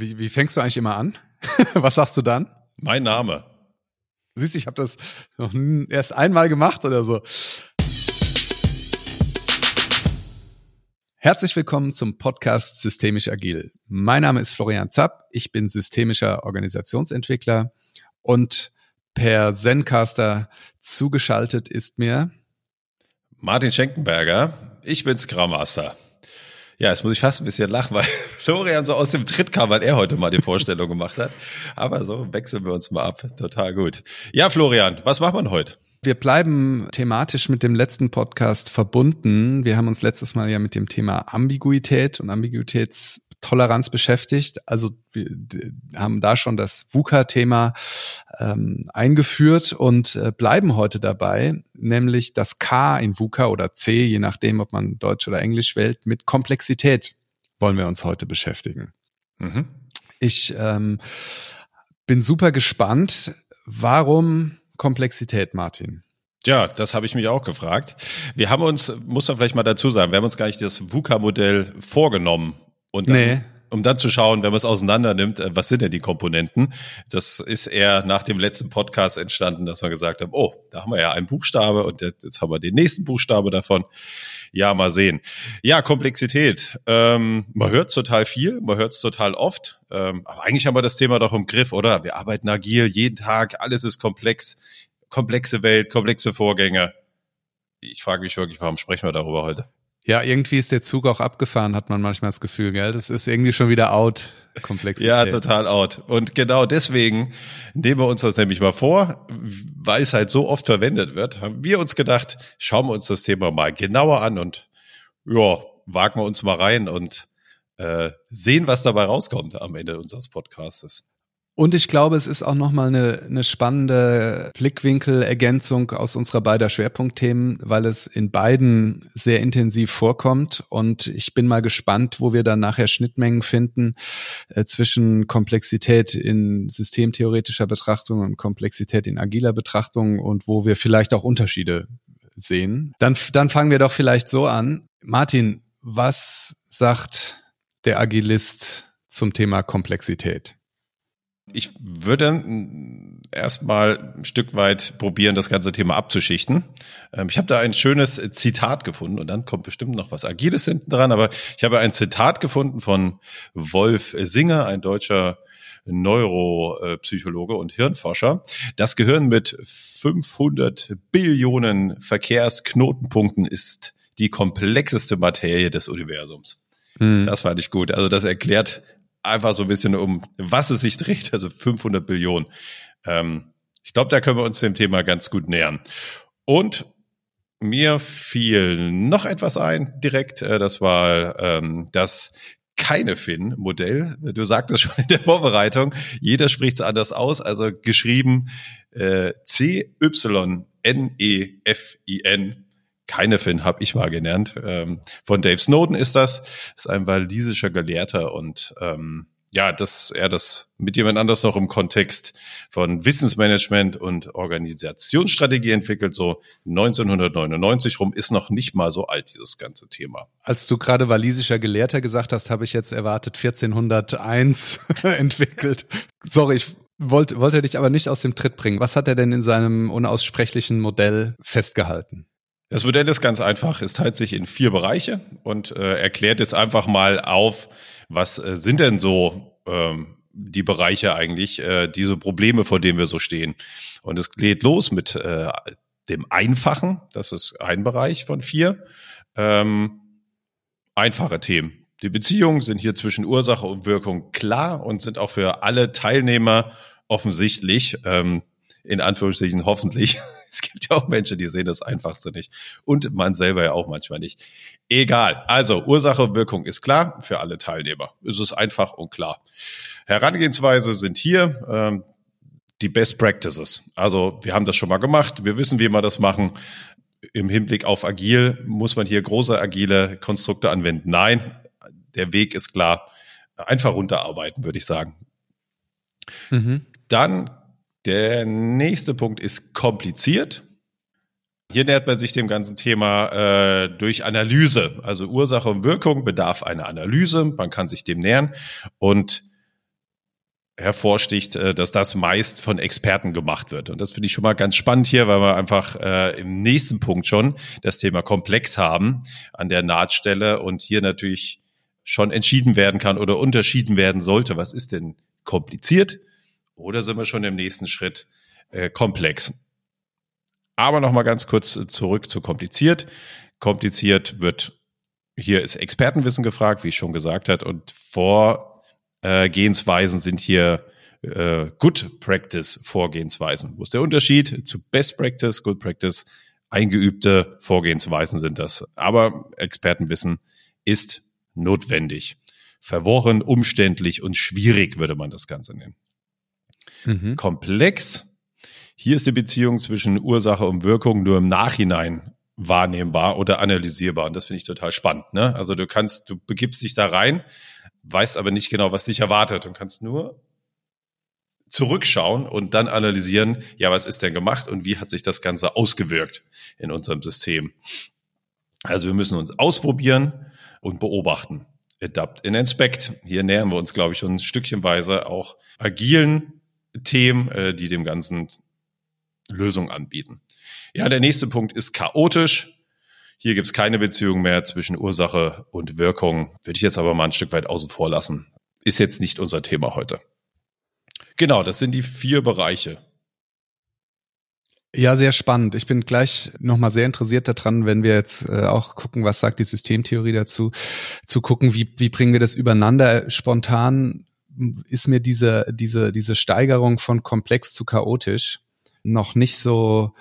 Wie, wie fängst du eigentlich immer an? Was sagst du dann? Mein Name. Siehst du, ich habe das noch erst einmal gemacht oder so. Herzlich willkommen zum Podcast Systemisch Agil. Mein Name ist Florian Zapp, ich bin systemischer Organisationsentwickler und per Zencaster zugeschaltet ist mir Martin Schenkenberger, ich bin Scrum Master. Ja, jetzt muss ich fast ein bisschen lachen, weil Florian so aus dem Tritt kam, weil er heute mal die Vorstellung gemacht hat. Aber so wechseln wir uns mal ab. Total gut. Ja, Florian, was macht man heute? Wir bleiben thematisch mit dem letzten Podcast verbunden. Wir haben uns letztes Mal ja mit dem Thema Ambiguität und Ambiguitäts Toleranz beschäftigt. Also wir haben da schon das VUCA-Thema ähm, eingeführt und äh, bleiben heute dabei, nämlich das K in VUCA oder C, je nachdem, ob man Deutsch oder Englisch wählt, mit Komplexität wollen wir uns heute beschäftigen. Mhm. Ich ähm, bin super gespannt. Warum Komplexität, Martin? Ja, das habe ich mich auch gefragt. Wir haben uns, muss man vielleicht mal dazu sagen, wir haben uns gar nicht das VUCA-Modell vorgenommen und dann, nee. um dann zu schauen, wenn man es auseinander nimmt, äh, was sind denn die Komponenten? Das ist eher nach dem letzten Podcast entstanden, dass wir gesagt haben, oh, da haben wir ja einen Buchstabe und jetzt haben wir den nächsten Buchstabe davon. Ja, mal sehen. Ja, Komplexität. Ähm, man hört total viel, man hört es total oft. Ähm, aber eigentlich haben wir das Thema doch im Griff, oder? Wir arbeiten agil jeden Tag, alles ist komplex, komplexe Welt, komplexe Vorgänge. Ich frage mich wirklich, warum sprechen wir darüber heute? Ja, irgendwie ist der Zug auch abgefahren, hat man manchmal das Gefühl, gell? Das ist irgendwie schon wieder out, Komplexität. ja, total out. Und genau deswegen nehmen wir uns das nämlich mal vor, weil es halt so oft verwendet wird, haben wir uns gedacht, schauen wir uns das Thema mal genauer an und ja, wagen wir uns mal rein und äh, sehen, was dabei rauskommt am Ende unseres Podcasts. Und ich glaube, es ist auch nochmal eine, eine spannende Blickwinkel-Ergänzung aus unserer beider Schwerpunktthemen, weil es in beiden sehr intensiv vorkommt. Und ich bin mal gespannt, wo wir dann nachher Schnittmengen finden äh, zwischen Komplexität in systemtheoretischer Betrachtung und Komplexität in agiler Betrachtung und wo wir vielleicht auch Unterschiede sehen. Dann, dann fangen wir doch vielleicht so an. Martin, was sagt der Agilist zum Thema Komplexität? Ich würde erstmal ein Stück weit probieren, das ganze Thema abzuschichten. Ähm, ich habe da ein schönes Zitat gefunden und dann kommt bestimmt noch was Agiles hinten dran, aber ich habe ein Zitat gefunden von Wolf Singer, ein deutscher Neuropsychologe und Hirnforscher. Das Gehirn mit 500 Billionen Verkehrsknotenpunkten ist die komplexeste Materie des Universums. Mhm. Das fand ich gut. Also das erklärt einfach so ein bisschen um, was es sich dreht, also 500 Billionen. Ähm, ich glaube, da können wir uns dem Thema ganz gut nähern. Und mir fiel noch etwas ein direkt, äh, das war ähm, das keine Fin-Modell. Du sagtest schon in der Vorbereitung, jeder spricht es anders aus, also geschrieben äh, C-Y-N-E-F-I-N keine Fin, habe ich mal gelernt. Ähm, von Dave Snowden ist das. Ist ein walisischer Gelehrter und ähm, ja, dass er das mit jemand anders noch im Kontext von Wissensmanagement und Organisationsstrategie entwickelt, so 1999 rum, ist noch nicht mal so alt, dieses ganze Thema. Als du gerade walisischer Gelehrter gesagt hast, habe ich jetzt erwartet 1401 entwickelt. Sorry, ich wollte, wollte dich aber nicht aus dem Tritt bringen. Was hat er denn in seinem unaussprechlichen Modell festgehalten? Das Modell ist ganz einfach. Es teilt sich in vier Bereiche und äh, erklärt jetzt einfach mal auf, was äh, sind denn so ähm, die Bereiche eigentlich, äh, diese Probleme, vor denen wir so stehen. Und es geht los mit äh, dem Einfachen. Das ist ein Bereich von vier. Ähm, einfache Themen. Die Beziehungen sind hier zwischen Ursache und Wirkung klar und sind auch für alle Teilnehmer offensichtlich. Ähm, in Anführungsstrichen hoffentlich. Es gibt ja auch Menschen, die sehen das Einfachste nicht. Und man selber ja auch manchmal nicht. Egal. Also Ursache und Wirkung ist klar für alle Teilnehmer. Es ist einfach und klar. Herangehensweise sind hier ähm, die Best Practices. Also wir haben das schon mal gemacht. Wir wissen, wie wir das machen. Im Hinblick auf Agil muss man hier große agile Konstrukte anwenden. Nein, der Weg ist klar. Einfach runterarbeiten, würde ich sagen. Mhm. Dann der nächste Punkt ist kompliziert. Hier nähert man sich dem ganzen Thema äh, durch Analyse. Also Ursache und Wirkung bedarf einer Analyse. Man kann sich dem nähern. Und hervorsticht, äh, dass das meist von Experten gemacht wird. Und das finde ich schon mal ganz spannend hier, weil wir einfach äh, im nächsten Punkt schon das Thema Komplex haben an der Nahtstelle und hier natürlich schon entschieden werden kann oder unterschieden werden sollte. Was ist denn kompliziert? Oder sind wir schon im nächsten Schritt äh, komplex? Aber noch mal ganz kurz zurück zu kompliziert. Kompliziert wird hier ist Expertenwissen gefragt, wie ich schon gesagt hat, und Vorgehensweisen sind hier äh, Good Practice Vorgehensweisen. Wo ist der Unterschied zu Best Practice, Good Practice? Eingeübte Vorgehensweisen sind das. Aber Expertenwissen ist notwendig. Verworren, umständlich und schwierig würde man das Ganze nennen. Mhm. Komplex. Hier ist die Beziehung zwischen Ursache und Wirkung nur im Nachhinein wahrnehmbar oder analysierbar. Und das finde ich total spannend. Ne? Also du kannst, du begibst dich da rein, weißt aber nicht genau, was dich erwartet und kannst nur zurückschauen und dann analysieren, ja, was ist denn gemacht und wie hat sich das Ganze ausgewirkt in unserem System. Also wir müssen uns ausprobieren und beobachten. Adapt and Inspect. Hier nähern wir uns, glaube ich, schon ein Stückchenweise auch agilen Themen, äh, die dem Ganzen Lösung anbieten. Ja, der nächste Punkt ist chaotisch. Hier gibt es keine Beziehung mehr zwischen Ursache und Wirkung. Würde ich jetzt aber mal ein Stück weit außen vor lassen. Ist jetzt nicht unser Thema heute. Genau, das sind die vier Bereiche. Ja, sehr spannend. Ich bin gleich nochmal sehr interessiert daran, wenn wir jetzt äh, auch gucken, was sagt die Systemtheorie dazu, zu gucken, wie, wie bringen wir das übereinander. Spontan ist mir diese, diese, diese Steigerung von komplex zu chaotisch noch nicht so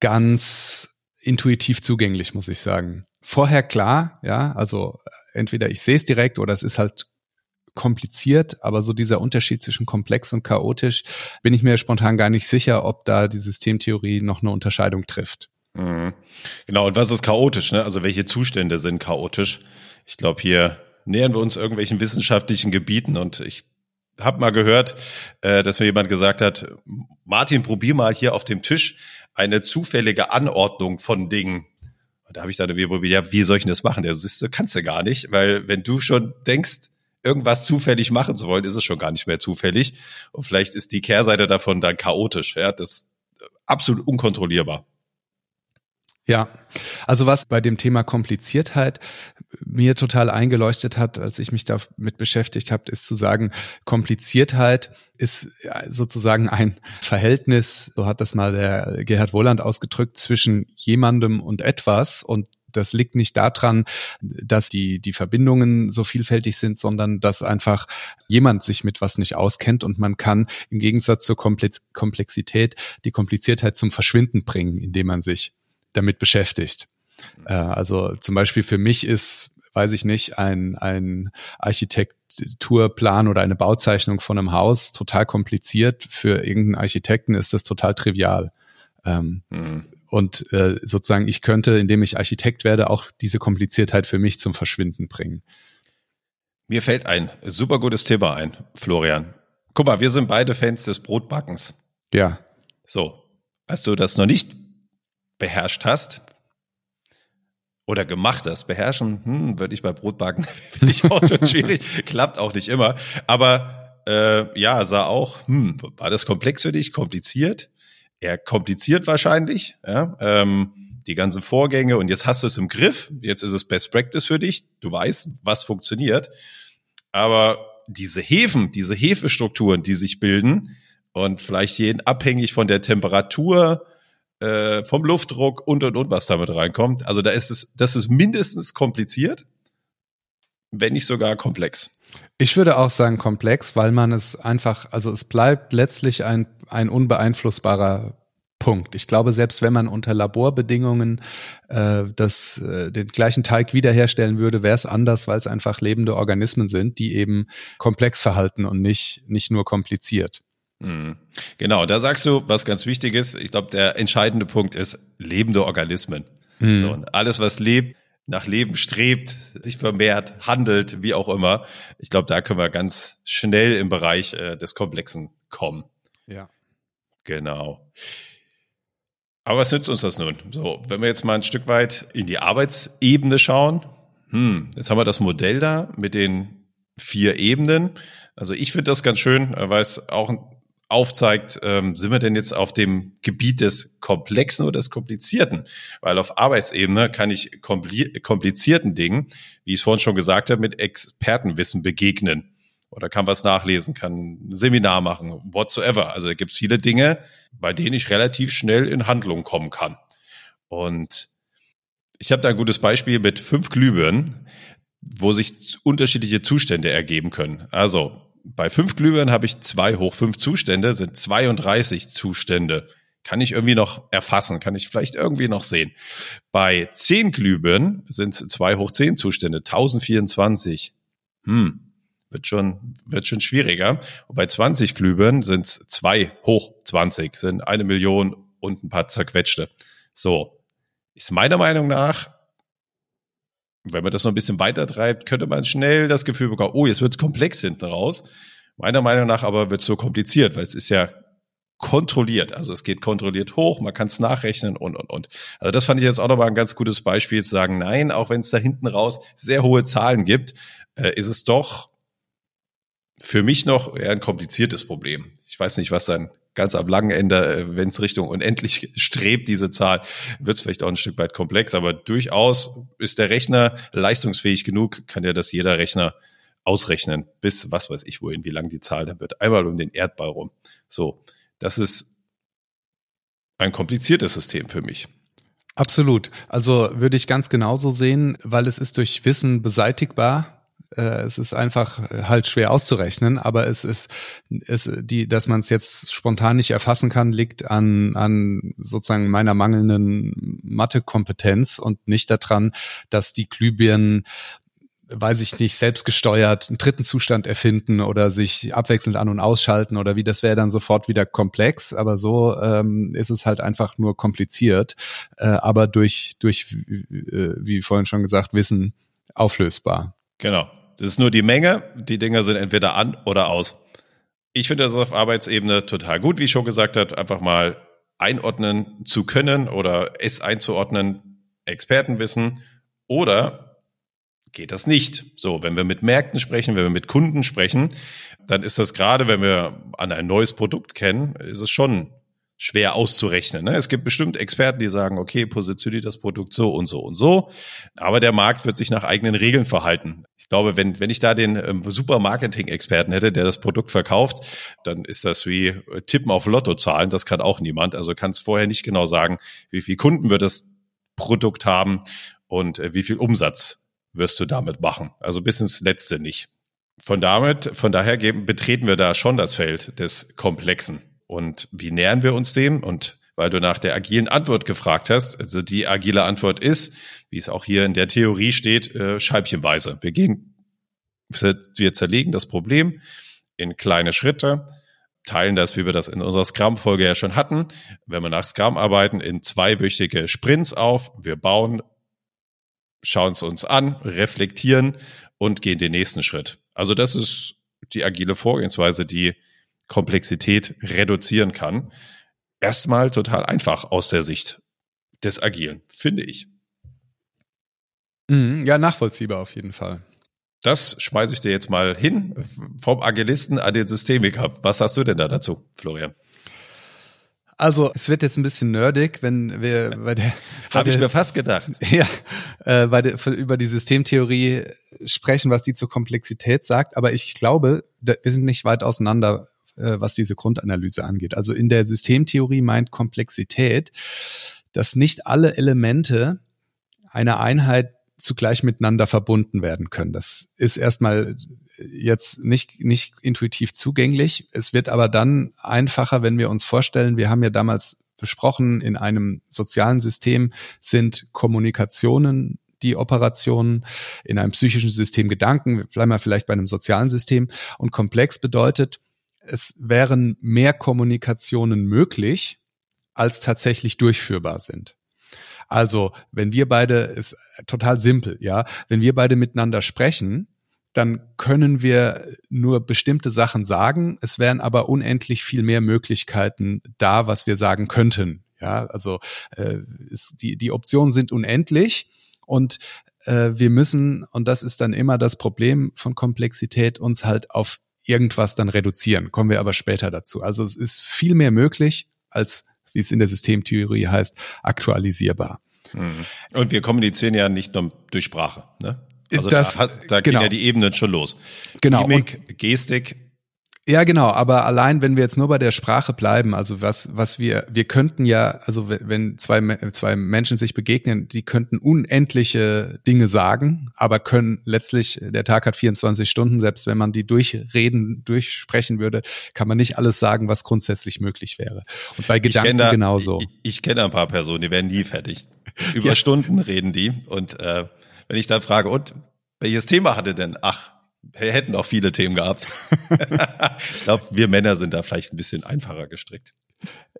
ganz intuitiv zugänglich, muss ich sagen. Vorher klar, ja, also entweder ich sehe es direkt oder es ist halt kompliziert, aber so dieser Unterschied zwischen komplex und chaotisch, bin ich mir spontan gar nicht sicher, ob da die Systemtheorie noch eine Unterscheidung trifft. Mhm. Genau, und was ist chaotisch? Ne? Also welche Zustände sind chaotisch? Ich glaube, hier nähern wir uns irgendwelchen wissenschaftlichen Gebieten und ich habe mal gehört, äh, dass mir jemand gesagt hat, Martin, probier mal hier auf dem Tisch eine zufällige Anordnung von Dingen. Und da habe ich dann wieder probiert, ja, wie soll ich denn das machen? Der so, das kannst du gar nicht, weil wenn du schon denkst, irgendwas zufällig machen zu wollen, ist es schon gar nicht mehr zufällig. Und vielleicht ist die Kehrseite davon dann chaotisch. Ja, das ist absolut unkontrollierbar. Ja, also was bei dem Thema Kompliziertheit mir total eingeleuchtet hat, als ich mich damit beschäftigt habe, ist zu sagen, Kompliziertheit ist sozusagen ein Verhältnis, so hat das mal der Gerhard Wohland ausgedrückt, zwischen jemandem und etwas und das liegt nicht daran, dass die, die Verbindungen so vielfältig sind, sondern dass einfach jemand sich mit was nicht auskennt und man kann im Gegensatz zur Komplexität die Kompliziertheit zum Verschwinden bringen, indem man sich damit beschäftigt. Äh, also zum Beispiel für mich ist, weiß ich nicht, ein, ein Architekturplan oder eine Bauzeichnung von einem Haus total kompliziert. Für irgendeinen Architekten ist das total trivial. Ähm, mhm. Und äh, sozusagen, ich könnte, indem ich Architekt werde, auch diese Kompliziertheit für mich zum Verschwinden bringen. Mir fällt ein super gutes Thema ein, Florian. Guck mal, wir sind beide Fans des Brotbackens. Ja. So, als du das noch nicht beherrscht hast oder gemacht hast. Beherrschen, hm, würde ich bei Brotbacken, finde ich auch schon schwierig. Klappt auch nicht immer. Aber äh, ja, sah auch, hm, war das komplex für dich, kompliziert? Eher kompliziert wahrscheinlich, ja. Ähm, die ganzen Vorgänge und jetzt hast du es im Griff. Jetzt ist es Best Practice für dich. Du weißt, was funktioniert. Aber diese Hefen, diese Hefestrukturen, die sich bilden und vielleicht jeden abhängig von der Temperatur, äh, vom Luftdruck und und und, was damit reinkommt. Also da ist es, das ist mindestens kompliziert, wenn nicht sogar komplex. Ich würde auch sagen komplex, weil man es einfach, also es bleibt letztlich ein, ein unbeeinflussbarer Punkt. Ich glaube, selbst wenn man unter Laborbedingungen äh, das, äh, den gleichen Teig wiederherstellen würde, wäre es anders, weil es einfach lebende Organismen sind, die eben komplex verhalten und nicht, nicht nur kompliziert. Mhm. Genau, da sagst du, was ganz wichtig ist. Ich glaube, der entscheidende Punkt ist lebende Organismen. Mhm. So, alles, was lebt, nach Leben strebt, sich vermehrt, handelt, wie auch immer. Ich glaube, da können wir ganz schnell im Bereich äh, des Komplexen kommen. Ja. Genau. Aber was nützt uns das nun? So, wenn wir jetzt mal ein Stück weit in die Arbeitsebene schauen, hm, jetzt haben wir das Modell da mit den vier Ebenen. Also ich finde das ganz schön, weil es auch aufzeigt, ähm, sind wir denn jetzt auf dem Gebiet des Komplexen oder des Komplizierten? Weil auf Arbeitsebene kann ich komplizierten Dingen, wie ich es vorhin schon gesagt habe, mit Expertenwissen begegnen. Oder kann was nachlesen, kann ein Seminar machen, whatsoever. Also da gibt es viele Dinge, bei denen ich relativ schnell in Handlung kommen kann. Und ich habe da ein gutes Beispiel mit fünf Glühbirnen, wo sich unterschiedliche Zustände ergeben können. Also bei fünf Glühbirnen habe ich zwei hoch fünf Zustände, sind 32 Zustände. Kann ich irgendwie noch erfassen, kann ich vielleicht irgendwie noch sehen. Bei zehn Glühbirnen sind es zwei hoch zehn Zustände, 1024. Hm, wird schon, wird schon schwieriger. Und bei 20 Glühbirnen sind es zwei hoch 20, sind eine Million und ein paar zerquetschte. So, ist meiner Meinung nach wenn man das noch ein bisschen weiter treibt, könnte man schnell das Gefühl bekommen, oh, jetzt wird's komplex hinten raus. Meiner Meinung nach aber wird's so kompliziert, weil es ist ja kontrolliert. Also es geht kontrolliert hoch, man kann es nachrechnen und, und, und. Also das fand ich jetzt auch nochmal ein ganz gutes Beispiel zu sagen, nein, auch wenn es da hinten raus sehr hohe Zahlen gibt, äh, ist es doch für mich noch eher ein kompliziertes Problem. Ich weiß nicht, was dann ganz am langen Ende, äh, wenn es Richtung unendlich strebt, diese Zahl, wird es vielleicht auch ein Stück weit komplex, aber durchaus ist der Rechner leistungsfähig genug, kann ja das jeder Rechner ausrechnen, bis was weiß ich wohin, wie lang die Zahl dann wird. Einmal um den Erdball rum. So, das ist ein kompliziertes System für mich. Absolut. Also würde ich ganz genauso sehen, weil es ist durch Wissen beseitigbar äh, es ist einfach äh, halt schwer auszurechnen, aber es ist, es, die, dass man es jetzt spontan nicht erfassen kann, liegt an, an sozusagen meiner mangelnden Mathekompetenz und nicht daran, dass die Glühbirnen weiß ich nicht, selbstgesteuert einen dritten Zustand erfinden oder sich abwechselnd an- und ausschalten oder wie, das wäre dann sofort wieder komplex, aber so ähm, ist es halt einfach nur kompliziert, äh, aber durch, durch, äh, wie vorhin schon gesagt, Wissen auflösbar. Genau. Das ist nur die Menge. Die Dinger sind entweder an oder aus. Ich finde das auf Arbeitsebene total gut, wie ich schon gesagt habe, einfach mal einordnen zu können oder es einzuordnen, Expertenwissen oder geht das nicht. So, wenn wir mit Märkten sprechen, wenn wir mit Kunden sprechen, dann ist das gerade, wenn wir an ein neues Produkt kennen, ist es schon schwer auszurechnen. Ne? Es gibt bestimmt Experten, die sagen, okay, positioniert das Produkt so und so und so, aber der Markt wird sich nach eigenen Regeln verhalten. Ich glaube, wenn, wenn ich da den ähm, super Marketing-Experten hätte, der das Produkt verkauft, dann ist das wie äh, Tippen auf Lottozahlen, das kann auch niemand. Also kannst vorher nicht genau sagen, wie viel Kunden wird das Produkt haben und äh, wie viel Umsatz wirst du damit machen. Also bis ins Letzte nicht. Von damit, von daher geben, betreten wir da schon das Feld des Komplexen. Und wie nähern wir uns dem? Und weil du nach der agilen Antwort gefragt hast, also die agile Antwort ist, wie es auch hier in der Theorie steht, äh, scheibchenweise. Wir gehen, wir zerlegen das Problem in kleine Schritte, teilen das, wie wir das in unserer Scrum-Folge ja schon hatten, wenn wir nach Scrum arbeiten, in zweiwöchige Sprints auf. Wir bauen, schauen es uns an, reflektieren und gehen den nächsten Schritt. Also das ist die agile Vorgehensweise, die Komplexität reduzieren kann. Erstmal total einfach aus der Sicht des Agilen, finde ich. Mhm, ja, nachvollziehbar auf jeden Fall. Das schmeiße ich dir jetzt mal hin vom Agilisten an den Systemiker. Was hast du denn da dazu, Florian? Also, es wird jetzt ein bisschen nerdig, wenn wir bei der. Habe ich mir fast gedacht. Ja, äh, bei der, über die Systemtheorie sprechen, was die zur Komplexität sagt. Aber ich glaube, wir sind nicht weit auseinander, äh, was diese Grundanalyse angeht. Also in der Systemtheorie meint Komplexität, dass nicht alle Elemente einer Einheit zugleich miteinander verbunden werden können. Das ist erstmal jetzt nicht, nicht intuitiv zugänglich. Es wird aber dann einfacher, wenn wir uns vorstellen, wir haben ja damals besprochen, in einem sozialen System sind Kommunikationen die Operationen, in einem psychischen System Gedanken, bleiben wir vielleicht bei einem sozialen System. Und komplex bedeutet, es wären mehr Kommunikationen möglich, als tatsächlich durchführbar sind. Also, wenn wir beide, ist total simpel, ja, wenn wir beide miteinander sprechen, dann können wir nur bestimmte Sachen sagen. Es wären aber unendlich viel mehr Möglichkeiten da, was wir sagen könnten. Ja, also äh, ist, die, die Optionen sind unendlich und äh, wir müssen, und das ist dann immer das Problem von Komplexität, uns halt auf irgendwas dann reduzieren. Kommen wir aber später dazu. Also es ist viel mehr möglich als, wie es in der Systemtheorie heißt, aktualisierbar. Mhm. Und wir kommunizieren ja nicht nur durch Sprache. Ne? Also das, da, da gehen genau. ja die Ebenen schon los. Genau. Mimik, Gestik, ja, genau, aber allein, wenn wir jetzt nur bei der Sprache bleiben, also was, was wir, wir könnten ja, also wenn zwei, zwei Menschen sich begegnen, die könnten unendliche Dinge sagen, aber können letztlich, der Tag hat 24 Stunden, selbst wenn man die durchreden, durchsprechen würde, kann man nicht alles sagen, was grundsätzlich möglich wäre. Und bei Gedanken da, genauso. Ich, ich kenne ein paar Personen, die werden nie fertig. Über ja. Stunden reden die und äh, wenn ich dann frage, und welches Thema hatte denn? Ach, hätten auch viele Themen gehabt. ich glaube, wir Männer sind da vielleicht ein bisschen einfacher gestrickt.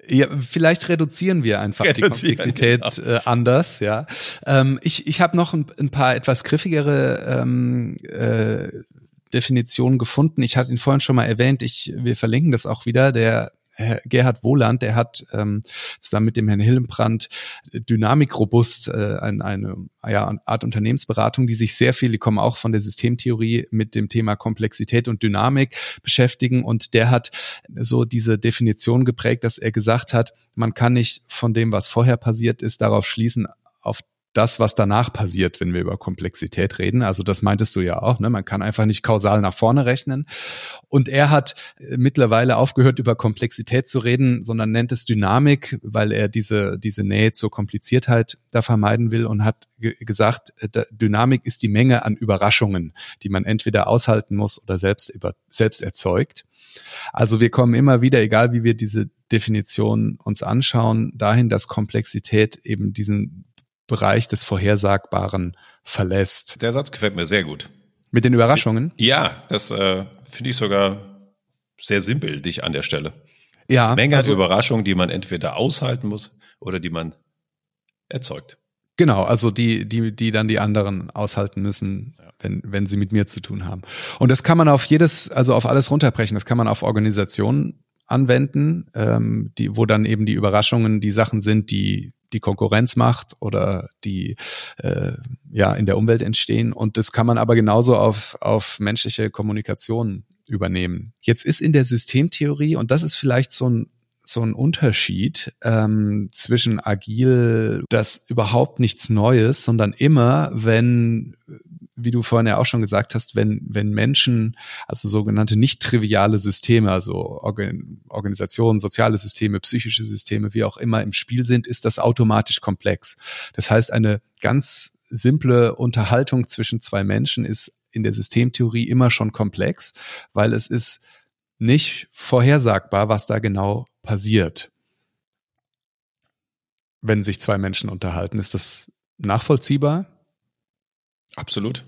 Ja, vielleicht reduzieren wir einfach reduzieren, die Komplexität genau. äh, anders, ja. Ähm, ich ich habe noch ein, ein, paar etwas griffigere ähm, äh, Definitionen gefunden. Ich hatte ihn vorhin schon mal erwähnt. Ich, wir verlinken das auch wieder. Der Herr Gerhard Wohland, der hat ähm, zusammen mit dem Herrn Hillenbrand Dynamikrobust, äh, ein, eine ja, Art Unternehmensberatung, die sich sehr viel, die kommen auch von der Systemtheorie mit dem Thema Komplexität und Dynamik beschäftigen. Und der hat so diese Definition geprägt, dass er gesagt hat, man kann nicht von dem, was vorher passiert ist, darauf schließen, auf das, was danach passiert, wenn wir über Komplexität reden. Also das meintest du ja auch, ne? Man kann einfach nicht kausal nach vorne rechnen. Und er hat äh, mittlerweile aufgehört, über Komplexität zu reden, sondern nennt es Dynamik, weil er diese, diese Nähe zur Kompliziertheit da vermeiden will und hat gesagt, äh, Dynamik ist die Menge an Überraschungen, die man entweder aushalten muss oder selbst über, selbst erzeugt. Also wir kommen immer wieder, egal wie wir diese Definition uns anschauen, dahin, dass Komplexität eben diesen Bereich des Vorhersagbaren verlässt. Der Satz gefällt mir sehr gut. Mit den Überraschungen? Ja, das äh, finde ich sogar sehr simpel, dich an der Stelle. Ja. Menge also, an Überraschungen, die man entweder aushalten muss oder die man erzeugt. Genau, also die, die, die dann die anderen aushalten müssen, wenn, wenn sie mit mir zu tun haben. Und das kann man auf jedes, also auf alles runterbrechen. Das kann man auf Organisationen anwenden, ähm, die, wo dann eben die Überraschungen die Sachen sind, die die Konkurrenz macht oder die äh, ja in der Umwelt entstehen. Und das kann man aber genauso auf, auf menschliche Kommunikation übernehmen. Jetzt ist in der Systemtheorie, und das ist vielleicht so ein so ein Unterschied ähm, zwischen agil, das überhaupt nichts Neues, sondern immer, wenn wie du vorhin ja auch schon gesagt hast, wenn, wenn Menschen, also sogenannte nicht triviale Systeme, also Organ, Organisationen, soziale Systeme, psychische Systeme, wie auch immer im Spiel sind, ist das automatisch komplex. Das heißt, eine ganz simple Unterhaltung zwischen zwei Menschen ist in der Systemtheorie immer schon komplex, weil es ist nicht vorhersagbar, was da genau passiert, wenn sich zwei Menschen unterhalten. Ist das nachvollziehbar? Absolut.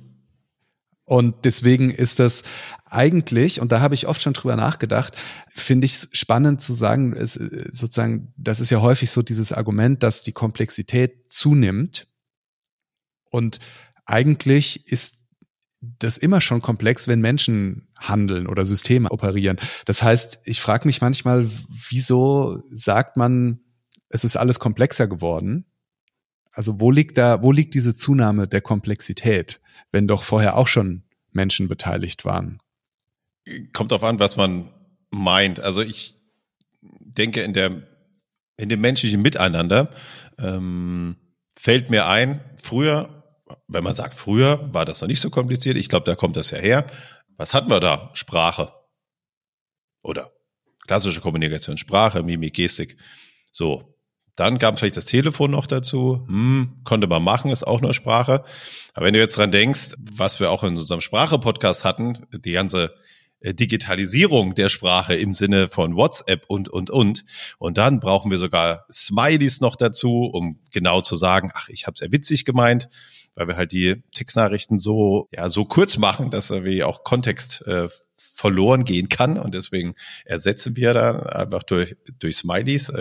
Und deswegen ist das eigentlich, und da habe ich oft schon drüber nachgedacht, finde ich es spannend zu sagen, es, sozusagen, das ist ja häufig so dieses Argument, dass die Komplexität zunimmt. Und eigentlich ist das immer schon komplex, wenn Menschen handeln oder Systeme operieren. Das heißt, ich frage mich manchmal, wieso sagt man, es ist alles komplexer geworden? Also wo liegt da, wo liegt diese Zunahme der Komplexität, wenn doch vorher auch schon Menschen beteiligt waren? Kommt darauf an, was man meint. Also ich denke, in der in dem menschlichen Miteinander ähm, fällt mir ein, früher, wenn man sagt früher, war das noch nicht so kompliziert. Ich glaube, da kommt das ja her. Was hatten wir da? Sprache. Oder klassische Kommunikation, Sprache, Mimik, Gestik. So, dann gab es vielleicht das Telefon noch dazu. Hm, konnte man machen, ist auch nur Sprache. Aber wenn du jetzt dran denkst, was wir auch in unserem Sprache-Podcast hatten, die ganze äh, Digitalisierung der Sprache im Sinne von WhatsApp und, und, und. Und dann brauchen wir sogar Smileys noch dazu, um genau zu sagen, ach, ich habe es ja witzig gemeint, weil wir halt die Textnachrichten so, ja, so kurz machen, dass irgendwie auch Kontext äh, verloren gehen kann. Und deswegen ersetzen wir da einfach durch, durch Smileys.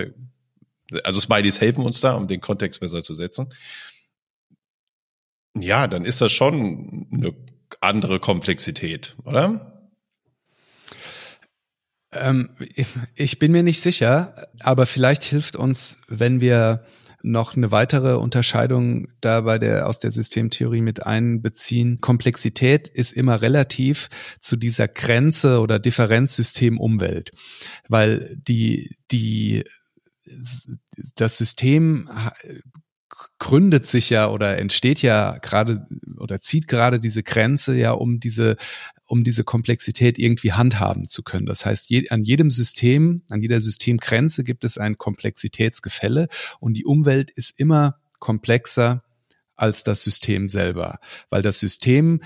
Also Smileys helfen uns da, um den Kontext besser zu setzen. Ja, dann ist das schon eine andere Komplexität, oder? Ähm, ich bin mir nicht sicher, aber vielleicht hilft uns, wenn wir noch eine weitere Unterscheidung da bei der, aus der Systemtheorie mit einbeziehen. Komplexität ist immer relativ zu dieser Grenze oder Differenzsystem Umwelt, weil die, die, das System gründet sich ja oder entsteht ja gerade oder zieht gerade diese Grenze ja um diese um diese Komplexität irgendwie handhaben zu können. Das heißt, je, an jedem System, an jeder Systemgrenze gibt es ein Komplexitätsgefälle und die Umwelt ist immer komplexer als das System selber, weil das System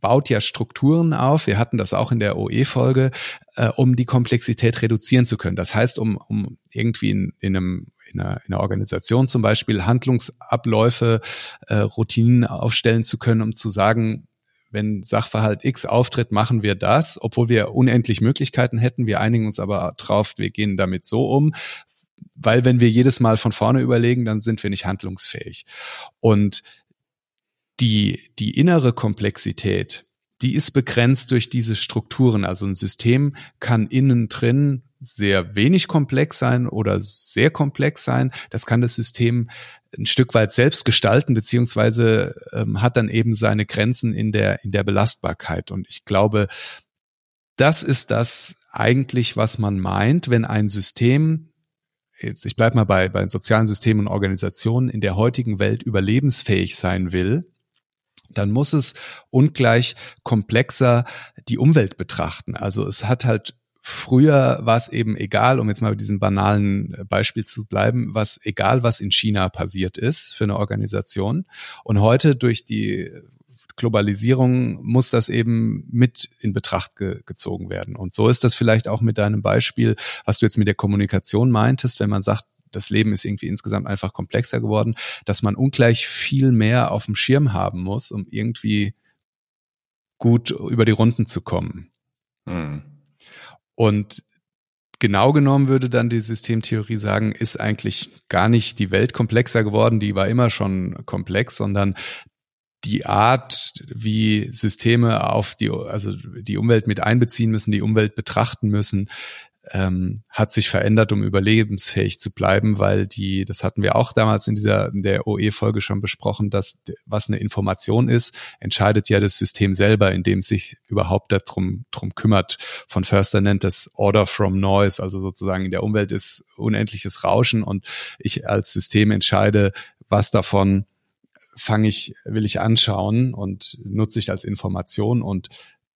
baut ja Strukturen auf. Wir hatten das auch in der OE-Folge, äh, um die Komplexität reduzieren zu können. Das heißt, um, um irgendwie in, in einem in einer, in einer Organisation zum Beispiel Handlungsabläufe, äh, Routinen aufstellen zu können, um zu sagen, wenn Sachverhalt X auftritt, machen wir das, obwohl wir unendlich Möglichkeiten hätten. Wir einigen uns aber drauf, wir gehen damit so um, weil wenn wir jedes Mal von vorne überlegen, dann sind wir nicht handlungsfähig. Und die, die innere Komplexität, die ist begrenzt durch diese Strukturen. Also ein System kann innen drin sehr wenig komplex sein oder sehr komplex sein. Das kann das System ein Stück weit selbst gestalten, beziehungsweise ähm, hat dann eben seine Grenzen in der, in der Belastbarkeit. Und ich glaube, das ist das eigentlich, was man meint, wenn ein System jetzt, ich bleibe mal bei, bei sozialen Systemen und Organisationen in der heutigen Welt überlebensfähig sein will, dann muss es ungleich komplexer die Umwelt betrachten. Also es hat halt Früher war es eben egal, um jetzt mal bei diesem banalen äh, Beispiel zu bleiben, was egal, was in China passiert ist für eine Organisation. Und heute durch die Globalisierung muss das eben mit in Betracht ge gezogen werden. Und so ist das vielleicht auch mit deinem Beispiel, was du jetzt mit der Kommunikation meintest, wenn man sagt, das Leben ist irgendwie insgesamt einfach komplexer geworden, dass man ungleich viel mehr auf dem Schirm haben muss, um irgendwie gut über die Runden zu kommen. Hm. Und genau genommen würde dann die Systemtheorie sagen, ist eigentlich gar nicht die Welt komplexer geworden, die war immer schon komplex, sondern die Art, wie Systeme auf die, also die Umwelt mit einbeziehen müssen, die Umwelt betrachten müssen, ähm, hat sich verändert, um überlebensfähig zu bleiben, weil die, das hatten wir auch damals in dieser in der OE-Folge schon besprochen, dass was eine Information ist, entscheidet ja das System selber, indem es sich überhaupt darum drum kümmert. Von Förster nennt das Order from Noise, also sozusagen in der Umwelt ist unendliches Rauschen und ich als System entscheide, was davon fange ich, will ich anschauen und nutze ich als Information und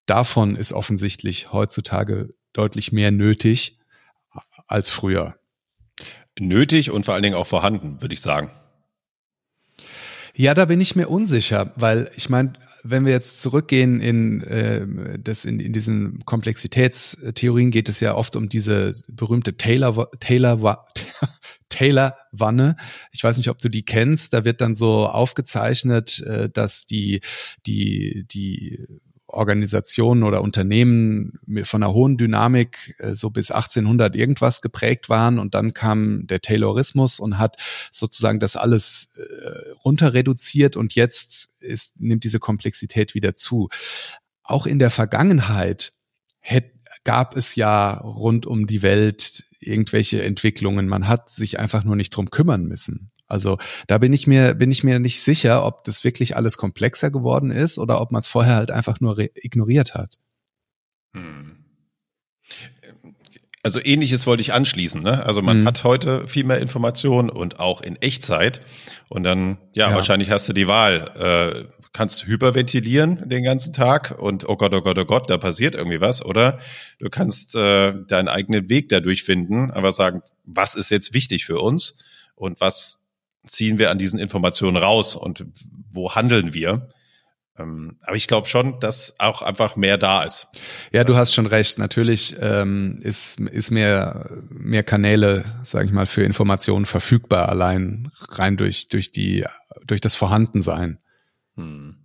davon ist offensichtlich heutzutage deutlich mehr nötig als früher. Nötig und vor allen Dingen auch vorhanden, würde ich sagen. Ja, da bin ich mir unsicher, weil ich meine, wenn wir jetzt zurückgehen in äh, das in, in diesen Komplexitätstheorien geht es ja oft um diese berühmte Taylor Taylor Taylor Wanne. Ich weiß nicht, ob du die kennst. Da wird dann so aufgezeichnet, äh, dass die die die Organisationen oder Unternehmen von einer hohen Dynamik äh, so bis 1800 irgendwas geprägt waren und dann kam der Taylorismus und hat sozusagen das alles äh, runter reduziert und jetzt ist, nimmt diese Komplexität wieder zu. Auch in der Vergangenheit hätte, gab es ja rund um die Welt irgendwelche Entwicklungen. Man hat sich einfach nur nicht drum kümmern müssen. Also da bin ich mir, bin ich mir nicht sicher, ob das wirklich alles komplexer geworden ist oder ob man es vorher halt einfach nur ignoriert hat. Hm. Also ähnliches wollte ich anschließen. Ne? Also man mhm. hat heute viel mehr Informationen und auch in Echtzeit. Und dann, ja, ja. wahrscheinlich hast du die Wahl. Äh, kannst hyperventilieren den ganzen Tag und oh Gott, oh Gott, oh Gott, da passiert irgendwie was. Oder du kannst äh, deinen eigenen Weg dadurch finden, aber sagen, was ist jetzt wichtig für uns und was ziehen wir an diesen Informationen raus und wo handeln wir? Ähm, aber ich glaube schon, dass auch einfach mehr da ist. Ja, du hast schon recht. Natürlich ähm, ist, ist mehr, mehr Kanäle, sage ich mal, für Informationen verfügbar, allein rein durch, durch, die, durch das Vorhandensein. Hm.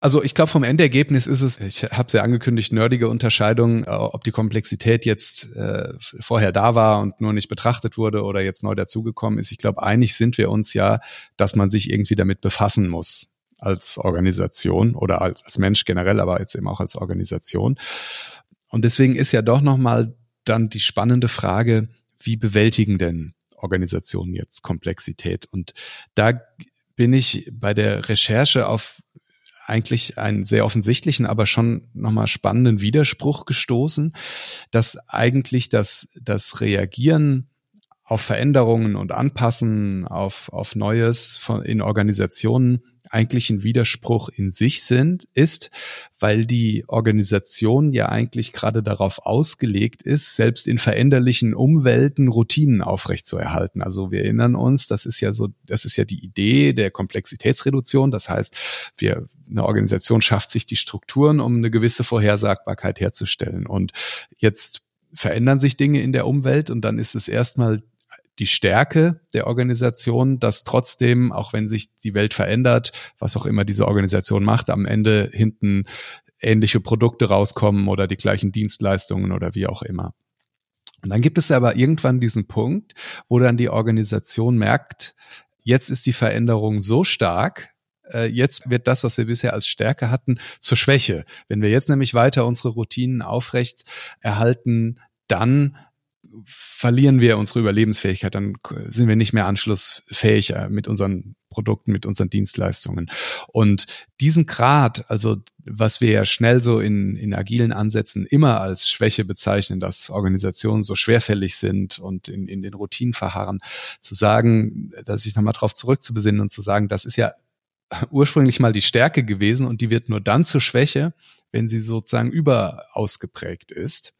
Also ich glaube, vom Endergebnis ist es, ich habe es ja angekündigt, nerdige Unterscheidung, äh, ob die Komplexität jetzt äh, vorher da war und nur nicht betrachtet wurde oder jetzt neu dazugekommen ist. Ich glaube, einig sind wir uns ja, dass man sich irgendwie damit befassen muss als Organisation oder als, als Mensch generell, aber jetzt eben auch als Organisation. Und deswegen ist ja doch nochmal dann die spannende Frage, wie bewältigen denn Organisationen jetzt Komplexität. Und da bin ich bei der Recherche auf eigentlich einen sehr offensichtlichen, aber schon nochmal spannenden Widerspruch gestoßen, dass eigentlich das, das Reagieren auf Veränderungen und Anpassen auf, auf Neues von, in Organisationen eigentlich ein Widerspruch in sich sind, ist, weil die Organisation ja eigentlich gerade darauf ausgelegt ist, selbst in veränderlichen Umwelten Routinen aufrechtzuerhalten. Also wir erinnern uns, das ist ja so, das ist ja die Idee der Komplexitätsreduktion. Das heißt, wir, eine Organisation schafft sich die Strukturen, um eine gewisse Vorhersagbarkeit herzustellen. Und jetzt verändern sich Dinge in der Umwelt und dann ist es erstmal die Stärke der Organisation, dass trotzdem, auch wenn sich die Welt verändert, was auch immer diese Organisation macht, am Ende hinten ähnliche Produkte rauskommen oder die gleichen Dienstleistungen oder wie auch immer. Und dann gibt es aber irgendwann diesen Punkt, wo dann die Organisation merkt, jetzt ist die Veränderung so stark, äh, jetzt wird das, was wir bisher als Stärke hatten, zur Schwäche. Wenn wir jetzt nämlich weiter unsere Routinen aufrecht erhalten, dann verlieren wir unsere Überlebensfähigkeit, dann sind wir nicht mehr anschlussfähig äh, mit unseren Produkten, mit unseren Dienstleistungen. Und diesen Grad, also was wir ja schnell so in, in agilen Ansätzen immer als Schwäche bezeichnen, dass Organisationen so schwerfällig sind und in, in den Routinen verharren, zu sagen, dass ich nochmal drauf zurückzubesinnen und zu sagen, das ist ja ursprünglich mal die Stärke gewesen und die wird nur dann zur Schwäche, wenn sie sozusagen überausgeprägt ist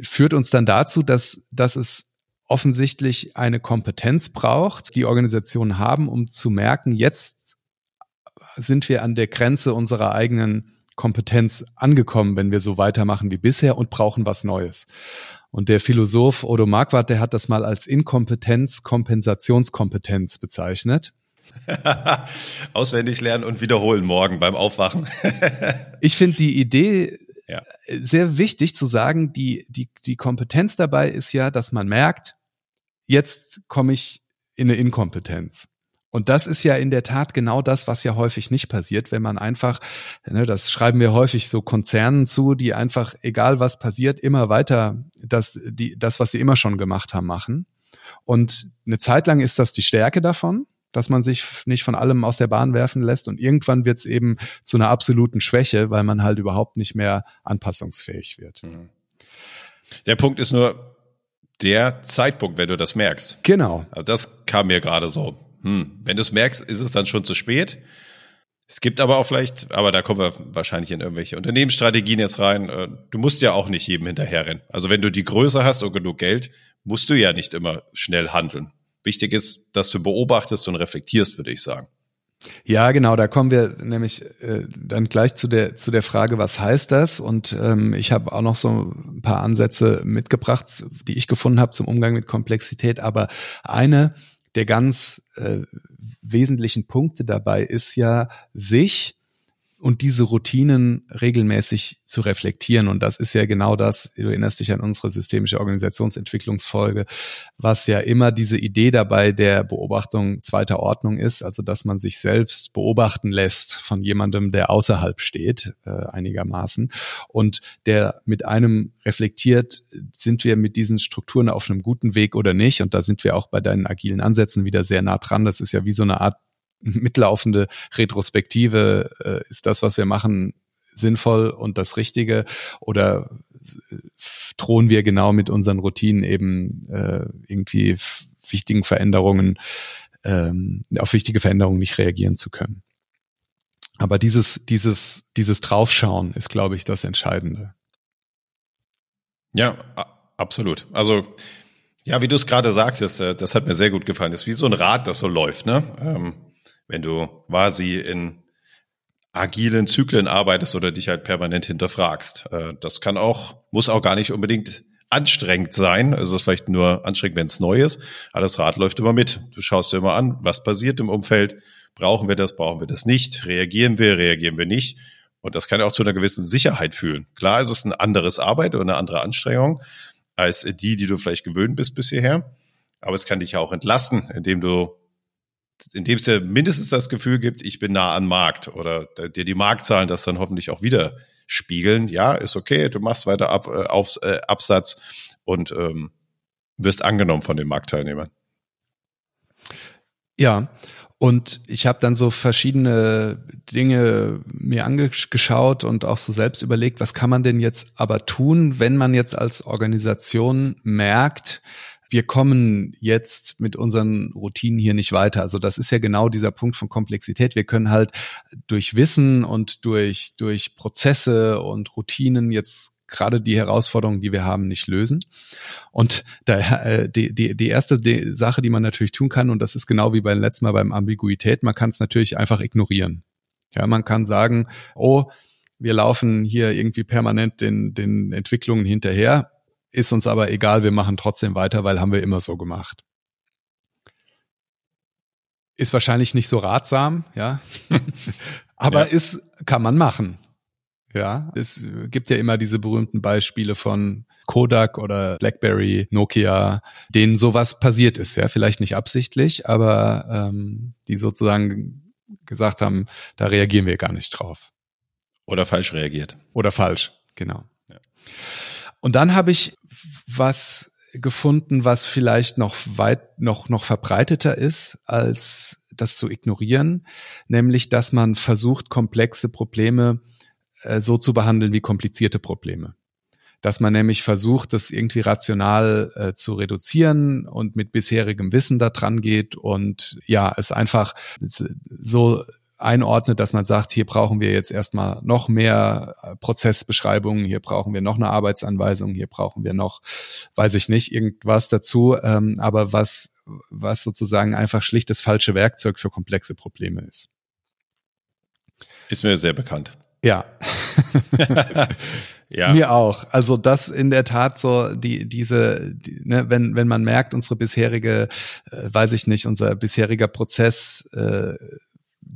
führt uns dann dazu, dass, dass es offensichtlich eine Kompetenz braucht, die Organisationen haben, um zu merken, jetzt sind wir an der Grenze unserer eigenen Kompetenz angekommen, wenn wir so weitermachen wie bisher und brauchen was Neues. Und der Philosoph Odo Marquardt, der hat das mal als Inkompetenz, Kompensationskompetenz bezeichnet. Auswendig lernen und wiederholen morgen beim Aufwachen. ich finde die Idee ja. sehr wichtig zu sagen, die, die, die Kompetenz dabei ist ja, dass man merkt, jetzt komme ich in eine Inkompetenz. Und das ist ja in der Tat genau das, was ja häufig nicht passiert, wenn man einfach, ne, das schreiben wir häufig so Konzernen zu, die einfach, egal was passiert, immer weiter das, die, das, was sie immer schon gemacht haben, machen. Und eine Zeit lang ist das die Stärke davon dass man sich nicht von allem aus der Bahn werfen lässt und irgendwann wird es eben zu einer absoluten Schwäche, weil man halt überhaupt nicht mehr anpassungsfähig wird. Mhm. Der Punkt ist nur der Zeitpunkt, wenn du das merkst. Genau. Also das kam mir gerade so. Hm. Wenn du es merkst, ist es dann schon zu spät. Es gibt aber auch vielleicht, aber da kommen wir wahrscheinlich in irgendwelche Unternehmensstrategien jetzt rein. Äh, du musst ja auch nicht jedem hinterherrennen. Also wenn du die Größe hast und genug Geld, musst du ja nicht immer schnell handeln wichtig ist, dass du beobachtest und reflektierst, würde ich sagen. Ja, genau, da kommen wir nämlich äh, dann gleich zu der zu der Frage, was heißt das? Und ähm, ich habe auch noch so ein paar Ansätze mitgebracht, die ich gefunden habe zum Umgang mit Komplexität. Aber eine der ganz äh, wesentlichen Punkte dabei ist ja, sich und diese Routinen regelmäßig zu reflektieren. Und das ist ja genau das, du erinnerst dich an unsere systemische Organisationsentwicklungsfolge, was ja immer diese Idee dabei der Beobachtung zweiter Ordnung ist, also dass man sich selbst beobachten lässt von jemandem, der außerhalb steht, äh, einigermaßen, und der mit einem reflektiert, sind wir mit diesen Strukturen auf einem guten Weg oder nicht. Und da sind wir auch bei deinen agilen Ansätzen wieder sehr nah dran. Das ist ja wie so eine Art mitlaufende Retrospektive, äh, ist das, was wir machen, sinnvoll und das Richtige oder äh, drohen wir genau mit unseren Routinen eben äh, irgendwie wichtigen Veränderungen, ähm, auf wichtige Veränderungen nicht reagieren zu können. Aber dieses, dieses, dieses Draufschauen ist, glaube ich, das Entscheidende. Ja, absolut. Also, ja, wie du es gerade sagtest, äh, das hat mir sehr gut gefallen. Das ist wie so ein Rad, das so läuft, ne? Ähm, wenn du quasi in agilen Zyklen arbeitest oder dich halt permanent hinterfragst. Äh, das kann auch, muss auch gar nicht unbedingt anstrengend sein. Also es ist vielleicht nur anstrengend, wenn es neu ist. Aber das Rad läuft immer mit. Du schaust dir immer an, was passiert im Umfeld. Brauchen wir das, brauchen wir das nicht? Reagieren wir, reagieren wir nicht? Und das kann ja auch zu einer gewissen Sicherheit fühlen. Klar ist es ein anderes Arbeit oder eine andere Anstrengung als die, die du vielleicht gewöhnt bist bisher. Aber es kann dich ja auch entlasten, indem du indem es dir mindestens das Gefühl gibt, ich bin nah am Markt oder dir die Marktzahlen das dann hoffentlich auch wieder spiegeln. Ja, ist okay, du machst weiter ab, äh, auf, äh, Absatz und ähm, wirst angenommen von den Marktteilnehmern. Ja, und ich habe dann so verschiedene Dinge mir angeschaut und auch so selbst überlegt, was kann man denn jetzt aber tun, wenn man jetzt als Organisation merkt, wir kommen jetzt mit unseren Routinen hier nicht weiter. Also das ist ja genau dieser Punkt von Komplexität. Wir können halt durch Wissen und durch, durch Prozesse und Routinen jetzt gerade die Herausforderungen, die wir haben, nicht lösen. Und da, äh, die, die, die erste die Sache, die man natürlich tun kann, und das ist genau wie beim letzten Mal beim Ambiguität, man kann es natürlich einfach ignorieren. Ja, man kann sagen, oh, wir laufen hier irgendwie permanent den, den Entwicklungen hinterher, ist uns aber egal, wir machen trotzdem weiter, weil haben wir immer so gemacht. Ist wahrscheinlich nicht so ratsam, ja. aber ja. ist, kann man machen. Ja, es gibt ja immer diese berühmten Beispiele von Kodak oder BlackBerry, Nokia, denen sowas passiert ist. Ja, vielleicht nicht absichtlich, aber ähm, die sozusagen gesagt haben, da reagieren wir gar nicht drauf. Oder falsch reagiert. Oder falsch, genau. Ja. Und dann habe ich was gefunden, was vielleicht noch weit, noch, noch verbreiteter ist, als das zu ignorieren, nämlich, dass man versucht, komplexe Probleme äh, so zu behandeln wie komplizierte Probleme. Dass man nämlich versucht, das irgendwie rational äh, zu reduzieren und mit bisherigem Wissen da dran geht und ja, es einfach so einordnet, dass man sagt, hier brauchen wir jetzt erstmal noch mehr äh, Prozessbeschreibungen, hier brauchen wir noch eine Arbeitsanweisung, hier brauchen wir noch, weiß ich nicht, irgendwas dazu, ähm, aber was, was sozusagen einfach schlicht das falsche Werkzeug für komplexe Probleme ist. Ist mir sehr bekannt. Ja. ja. Mir auch. Also das in der Tat so die diese die, ne, wenn wenn man merkt unsere bisherige äh, weiß ich nicht unser bisheriger Prozess äh,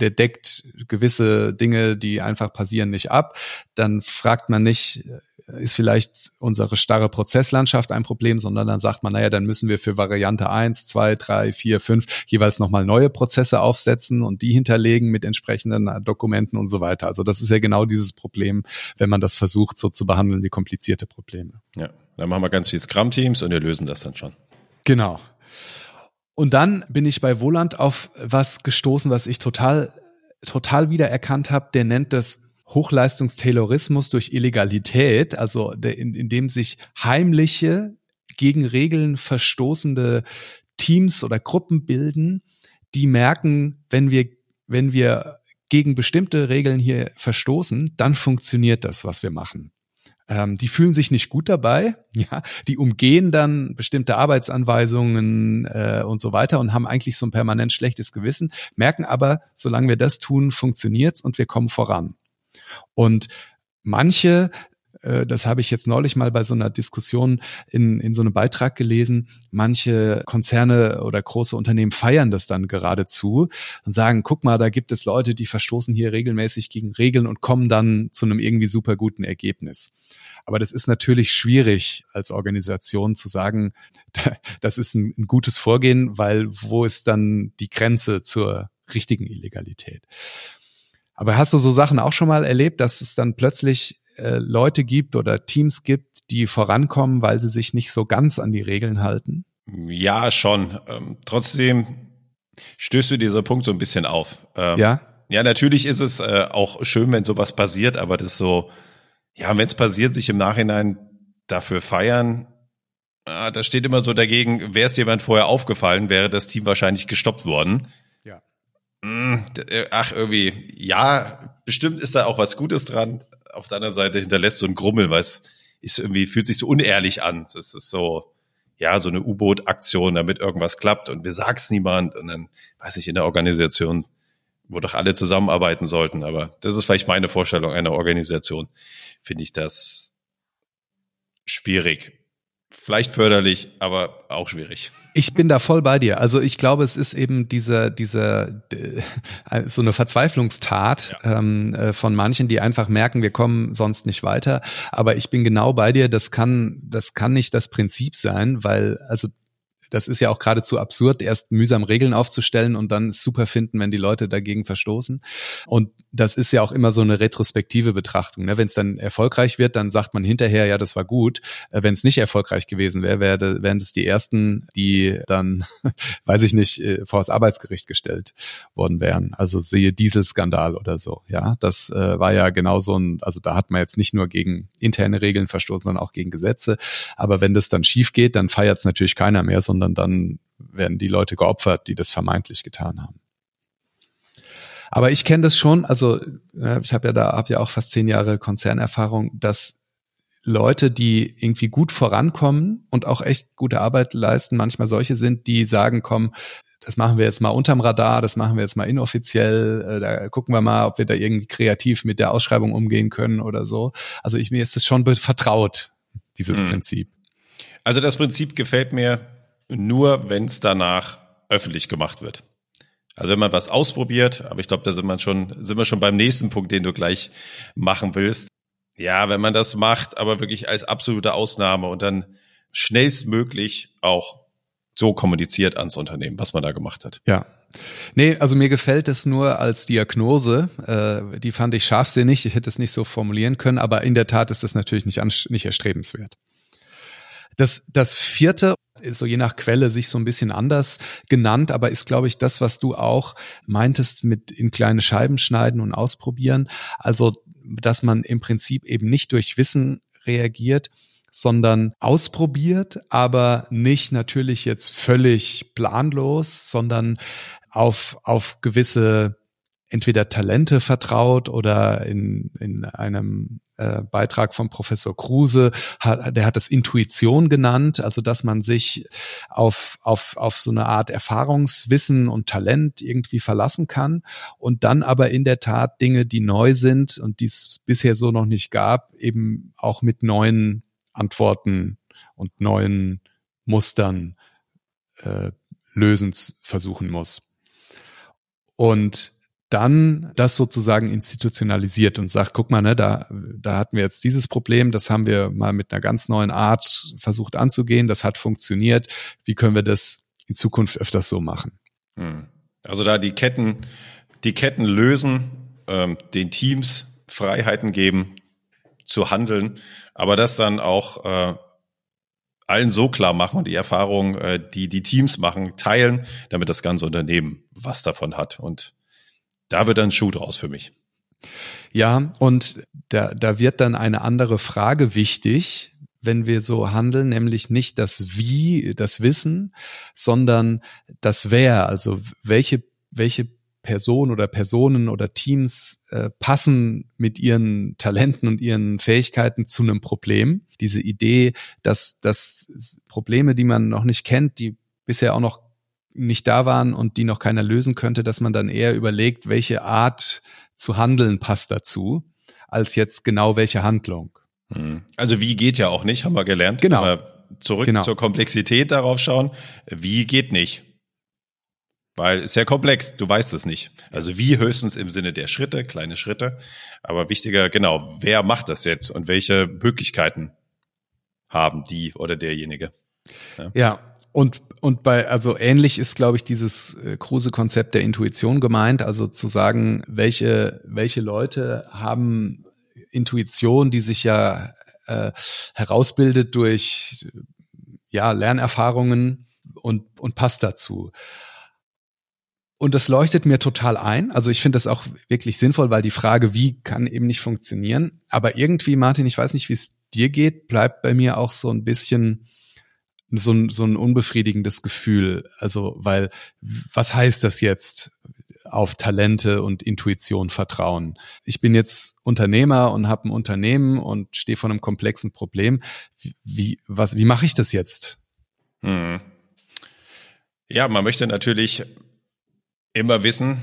der deckt gewisse Dinge, die einfach passieren, nicht ab, dann fragt man nicht, ist vielleicht unsere starre Prozesslandschaft ein Problem, sondern dann sagt man, naja, dann müssen wir für Variante eins, zwei, drei, vier, fünf jeweils nochmal neue Prozesse aufsetzen und die hinterlegen mit entsprechenden Dokumenten und so weiter. Also das ist ja genau dieses Problem, wenn man das versucht, so zu behandeln wie komplizierte Probleme. Ja, dann machen wir ganz viel Scrum-Teams und wir lösen das dann schon. Genau. Und dann bin ich bei Woland auf was gestoßen, was ich total, total wiedererkannt habe. Der nennt das Hochleistungstaylorismus durch Illegalität, also der, in, in dem sich heimliche, gegen Regeln verstoßende Teams oder Gruppen bilden, die merken, wenn wir, wenn wir gegen bestimmte Regeln hier verstoßen, dann funktioniert das, was wir machen. Ähm, die fühlen sich nicht gut dabei, ja, die umgehen dann bestimmte Arbeitsanweisungen äh, und so weiter und haben eigentlich so ein permanent schlechtes Gewissen, merken aber, solange wir das tun, funktioniert's und wir kommen voran. Und manche das habe ich jetzt neulich mal bei so einer Diskussion in, in so einem Beitrag gelesen. Manche Konzerne oder große Unternehmen feiern das dann geradezu und sagen, guck mal, da gibt es Leute, die verstoßen hier regelmäßig gegen Regeln und kommen dann zu einem irgendwie super guten Ergebnis. Aber das ist natürlich schwierig als Organisation zu sagen, das ist ein, ein gutes Vorgehen, weil wo ist dann die Grenze zur richtigen Illegalität? Aber hast du so Sachen auch schon mal erlebt, dass es dann plötzlich äh, Leute gibt oder Teams gibt, die vorankommen, weil sie sich nicht so ganz an die Regeln halten? Ja, schon. Ähm, trotzdem stößt mir dieser Punkt so ein bisschen auf. Ähm, ja. Ja, natürlich ist es äh, auch schön, wenn sowas passiert, aber das so, ja, wenn es passiert, sich im Nachhinein dafür feiern, äh, da steht immer so dagegen, wäre es jemand vorher aufgefallen, wäre das Team wahrscheinlich gestoppt worden. Hm, äh, ach, irgendwie, ja, bestimmt ist da auch was Gutes dran. Auf der anderen Seite hinterlässt so ein Grummel, weil es ist irgendwie, fühlt sich so unehrlich an. Das ist so, ja, so eine U-Boot-Aktion, damit irgendwas klappt und wir sag's niemand und dann, weiß ich, in der Organisation, wo doch alle zusammenarbeiten sollten. Aber das ist vielleicht meine Vorstellung einer Organisation. Finde ich das schwierig vielleicht förderlich, aber auch schwierig. Ich bin da voll bei dir. Also ich glaube, es ist eben diese, diese äh, so eine Verzweiflungstat ja. ähm, äh, von manchen, die einfach merken, wir kommen sonst nicht weiter. Aber ich bin genau bei dir. Das kann, das kann nicht das Prinzip sein, weil also das ist ja auch geradezu absurd, erst mühsam Regeln aufzustellen und dann super finden, wenn die Leute dagegen verstoßen. Und das ist ja auch immer so eine retrospektive Betrachtung. Ne? Wenn es dann erfolgreich wird, dann sagt man hinterher, ja, das war gut. Äh, Wenn es nicht erfolgreich gewesen wäre, wär, wären es die ersten, die dann, weiß ich nicht, äh, vor das Arbeitsgericht gestellt worden wären. Also sehe Dieselskandal oder so. Ja, das äh, war ja genau so ein, also da hat man jetzt nicht nur gegen interne Regeln verstoßen, sondern auch gegen Gesetze. Aber wenn das dann schief geht, dann feiert es natürlich keiner mehr, sondern dann werden die Leute geopfert, die das vermeintlich getan haben. Aber ich kenne das schon, also ich habe ja da hab ja auch fast zehn Jahre Konzernerfahrung, dass Leute, die irgendwie gut vorankommen und auch echt gute Arbeit leisten, manchmal solche sind, die sagen, komm, das machen wir jetzt mal unterm Radar, das machen wir jetzt mal inoffiziell, äh, da gucken wir mal, ob wir da irgendwie kreativ mit der Ausschreibung umgehen können oder so. Also ich mir ist es schon vertraut, dieses mhm. Prinzip. Also das Prinzip gefällt mir nur, wenn es danach öffentlich gemacht wird. Also wenn man was ausprobiert, aber ich glaube, da sind wir schon, sind wir schon beim nächsten Punkt, den du gleich machen willst. Ja, wenn man das macht, aber wirklich als absolute Ausnahme und dann schnellstmöglich auch so kommuniziert ans Unternehmen, was man da gemacht hat. Ja. Nee, also mir gefällt es nur als Diagnose. Äh, die fand ich scharfsinnig. Ich hätte es nicht so formulieren können, aber in der Tat ist das natürlich nicht, nicht erstrebenswert. Das, das vierte so je nach Quelle sich so ein bisschen anders genannt, aber ist, glaube ich, das, was du auch meintest mit in kleine Scheiben schneiden und ausprobieren. Also, dass man im Prinzip eben nicht durch Wissen reagiert, sondern ausprobiert, aber nicht natürlich jetzt völlig planlos, sondern auf, auf gewisse entweder Talente vertraut oder in, in einem äh, Beitrag von Professor Kruse, hat, der hat das Intuition genannt, also dass man sich auf, auf, auf so eine Art Erfahrungswissen und Talent irgendwie verlassen kann und dann aber in der Tat Dinge, die neu sind und die es bisher so noch nicht gab, eben auch mit neuen Antworten und neuen Mustern äh, lösens versuchen muss. Und dann das sozusagen institutionalisiert und sagt, guck mal, ne, da, da hatten wir jetzt dieses Problem, das haben wir mal mit einer ganz neuen Art versucht anzugehen, das hat funktioniert. Wie können wir das in Zukunft öfters so machen? Hm. Also da die Ketten, die Ketten lösen, ähm, den Teams Freiheiten geben, zu handeln, aber das dann auch äh, allen so klar machen und die Erfahrung, äh, die die Teams machen, teilen, damit das ganze Unternehmen was davon hat. Und da wird dann Schuh draus für mich. Ja, und da, da wird dann eine andere Frage wichtig, wenn wir so handeln, nämlich nicht das Wie, das Wissen, sondern das Wer, also welche, welche Person oder Personen oder Teams äh, passen mit ihren Talenten und ihren Fähigkeiten zu einem Problem. Diese Idee, dass, dass Probleme, die man noch nicht kennt, die bisher auch noch nicht da waren und die noch keiner lösen könnte, dass man dann eher überlegt, welche Art zu handeln passt dazu, als jetzt genau welche Handlung. Hm. Also wie geht ja auch nicht, haben wir gelernt. Genau. Aber zurück genau. zur Komplexität darauf schauen. Wie geht nicht? Weil es sehr komplex, du weißt es nicht. Also wie höchstens im Sinne der Schritte, kleine Schritte. Aber wichtiger, genau, wer macht das jetzt und welche Möglichkeiten haben die oder derjenige? Ja, ja und, und bei, also ähnlich ist, glaube ich, dieses äh, Kruse-Konzept der Intuition gemeint, also zu sagen, welche, welche Leute haben Intuition, die sich ja äh, herausbildet durch ja, Lernerfahrungen und, und passt dazu. Und das leuchtet mir total ein. Also ich finde das auch wirklich sinnvoll, weil die Frage, wie kann eben nicht funktionieren. Aber irgendwie, Martin, ich weiß nicht, wie es dir geht, bleibt bei mir auch so ein bisschen so ein, so ein unbefriedigendes Gefühl. Also, weil, was heißt das jetzt? auf Talente und Intuition vertrauen. Ich bin jetzt Unternehmer und habe ein Unternehmen und stehe vor einem komplexen Problem. Wie, was, wie mache ich das jetzt? Hm. Ja, man möchte natürlich immer wissen,